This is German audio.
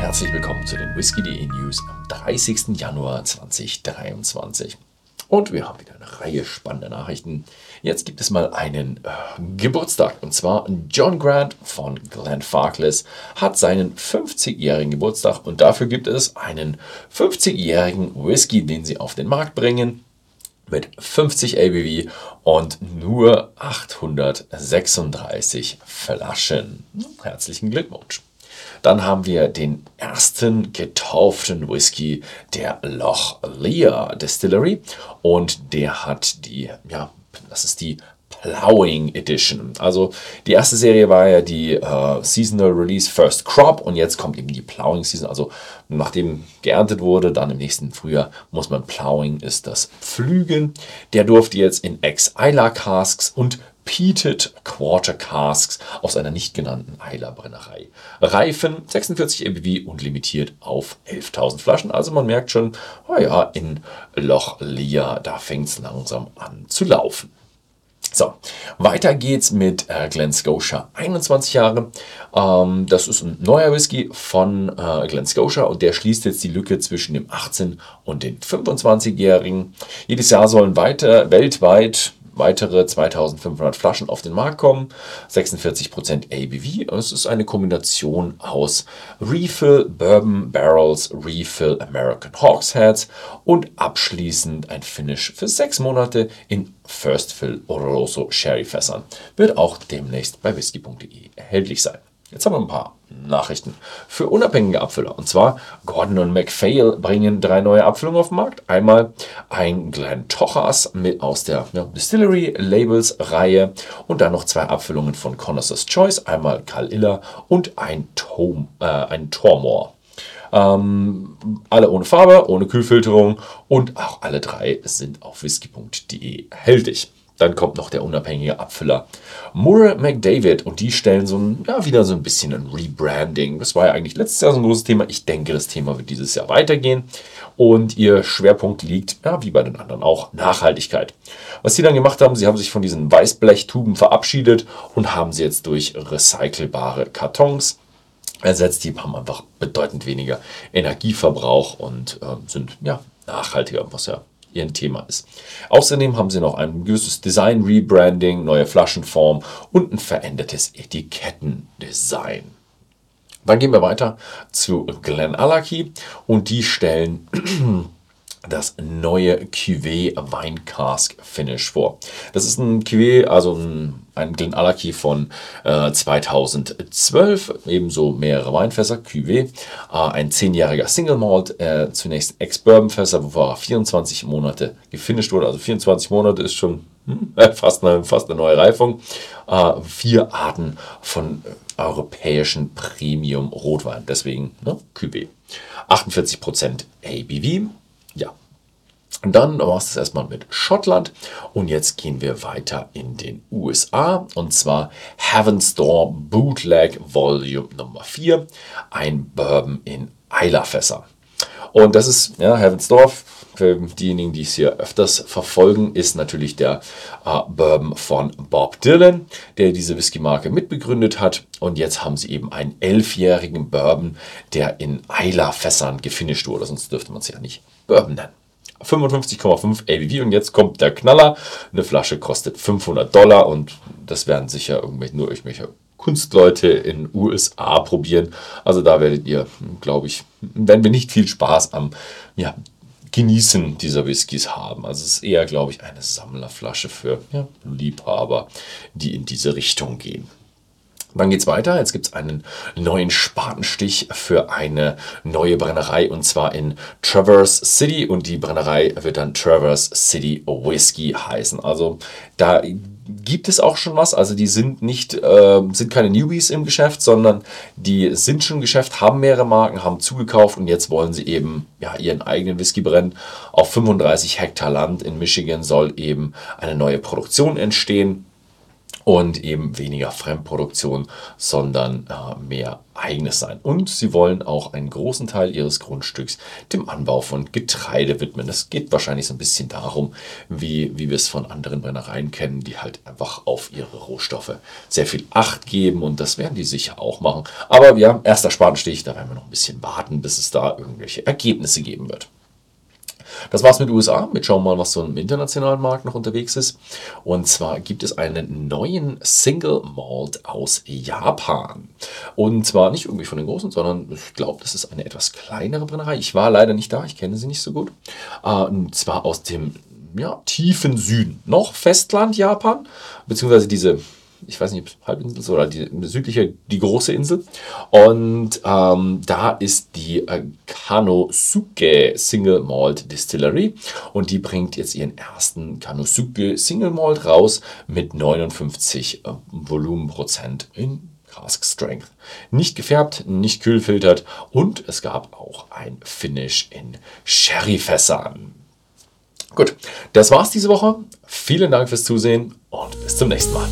herzlich willkommen zu den Whisky.de News am 30. Januar 2023. Und wir haben wieder eine Reihe spannender Nachrichten. Jetzt gibt es mal einen äh, Geburtstag. Und zwar John Grant von Glenn Farkless hat seinen 50-jährigen Geburtstag. Und dafür gibt es einen 50-jährigen Whisky, den sie auf den Markt bringen. Mit 50 ABV und nur 836 Flaschen. Herzlichen Glückwunsch. Dann haben wir den ersten getauften Whisky der Loch Lear Distillery und der hat die, ja, das ist die Plowing Edition. Also die erste Serie war ja die äh, Seasonal Release First Crop und jetzt kommt eben die Plowing Season. Also nachdem geerntet wurde, dann im nächsten Frühjahr muss man Plowing, ist das Pflügen. Der durfte jetzt in Ex-Isla Casks und Peated Quarter Casks aus einer nicht genannten Eiler Brennerei. Reifen 46 ABV und limitiert auf 11.000 Flaschen. Also man merkt schon, oh ja, in Loch Lear, da fängt es langsam an zu laufen. So, weiter geht's mit äh, Glen Scotia, 21 Jahre. Ähm, das ist ein neuer Whisky von äh, Glen Scotia und der schließt jetzt die Lücke zwischen dem 18- und den 25-Jährigen. Jedes Jahr sollen weiter weltweit weitere 2500 Flaschen auf den Markt kommen, 46% ABV. Es ist eine Kombination aus Refill Bourbon Barrels, Refill American Hogsheads und abschließend ein Finish für sechs Monate in First Fill Oloroso Sherry Fässern. Wird auch demnächst bei whisky.de erhältlich sein. Jetzt haben wir ein paar Nachrichten für unabhängige Abfüller. Und zwar Gordon und MacPhail bringen drei neue Abfüllungen auf den Markt. Einmal ein Glen Tochas mit aus der ja, Distillery Labels Reihe und dann noch zwei Abfüllungen von Connoisseur's Choice. Einmal Karl Iller und ein, Tom, äh, ein Tormore. Ähm, alle ohne Farbe, ohne Kühlfilterung und auch alle drei sind auf whisky.de erhältlich. Dann kommt noch der unabhängige Abfüller Moore McDavid und die stellen so ein, ja, wieder so ein bisschen ein Rebranding. Das war ja eigentlich letztes Jahr so ein großes Thema. Ich denke, das Thema wird dieses Jahr weitergehen und ihr Schwerpunkt liegt, ja, wie bei den anderen auch, Nachhaltigkeit. Was sie dann gemacht haben, sie haben sich von diesen Weißblechtuben verabschiedet und haben sie jetzt durch recycelbare Kartons ersetzt. Die haben einfach bedeutend weniger Energieverbrauch und äh, sind ja nachhaltiger, was ja ihr Thema ist. Außerdem haben sie noch ein gewisses Design-Rebranding, neue Flaschenform und ein verändertes Etikettendesign. Dann gehen wir weiter zu Glen Allachie und die stellen das neue Cuvée Wine Cask Finish vor. Das ist ein Cuvée, also ein, ein Glen Allachie von äh, 2012, ebenso mehrere Weinfässer, Cuvée, äh, ein zehnjähriger Single Malt, äh, zunächst Ex-Bourbon-Fässer, wo 24 Monate gefinisht wurde, also 24 Monate ist schon hm, fast, eine, fast eine neue Reifung. Äh, vier Arten von europäischen Premium Rotwein, deswegen ne, Cuvée. 48% ABV, ja. Dann war es das erstmal mit Schottland und jetzt gehen wir weiter in den USA und zwar Heaven's Door Bootleg Volume Nummer 4, ein Bourbon in Eilerfässer. Und das ist ja, Heaven's Door, für diejenigen, die es hier öfters verfolgen, ist natürlich der äh, Bourbon von Bob Dylan, der diese Whisky-Marke mitbegründet hat. Und jetzt haben sie eben einen elfjährigen Bourbon, der in Eiler-Fässern gefinisht wurde, sonst dürfte man es ja nicht Bourbon nennen. 55,5 ABV und jetzt kommt der Knaller. Eine Flasche kostet 500 Dollar und das werden sicher irgendwelche, nur irgendwelche Kunstleute in USA probieren. Also da werdet ihr, glaube ich, werden wir nicht viel Spaß am ja, Genießen dieser Whiskys haben. Also es ist eher, glaube ich, eine Sammlerflasche für ja, Liebhaber, die in diese Richtung gehen. Dann geht es weiter. Jetzt gibt es einen neuen Spatenstich für eine neue Brennerei und zwar in Traverse City und die Brennerei wird dann Traverse City Whiskey heißen. Also da gibt es auch schon was. Also die sind nicht, äh, sind keine Newbies im Geschäft, sondern die sind schon im Geschäft, haben mehrere Marken, haben zugekauft und jetzt wollen sie eben ja, ihren eigenen Whisky brennen. Auf 35 Hektar Land in Michigan soll eben eine neue Produktion entstehen. Und eben weniger Fremdproduktion, sondern äh, mehr eigenes sein. Und sie wollen auch einen großen Teil ihres Grundstücks dem Anbau von Getreide widmen. Es geht wahrscheinlich so ein bisschen darum, wie, wie wir es von anderen Brennereien kennen, die halt einfach auf ihre Rohstoffe sehr viel Acht geben und das werden die sicher auch machen. Aber ja, erster Spatenstich, da werden wir noch ein bisschen warten, bis es da irgendwelche Ergebnisse geben wird. Das war's mit den USA. Mit schauen wir mal, was so im internationalen Markt noch unterwegs ist. Und zwar gibt es einen neuen Single Malt aus Japan. Und zwar nicht irgendwie von den großen, sondern ich glaube, das ist eine etwas kleinere Brennerei. Ich war leider nicht da, ich kenne sie nicht so gut. Äh, und zwar aus dem ja, tiefen Süden. Noch Festland Japan, beziehungsweise diese ich weiß nicht, ob es Halbinsel ist oder die südliche, die große Insel. Und ähm, da ist die äh, Kanosuke Single Malt Distillery und die bringt jetzt ihren ersten Kanosuke Single Malt raus mit 59 äh, Volumenprozent in Cask Strength. Nicht gefärbt, nicht kühlfiltert und es gab auch ein Finish in Sherryfässern. Gut, das war's diese Woche. Vielen Dank fürs Zusehen und bis zum nächsten Mal.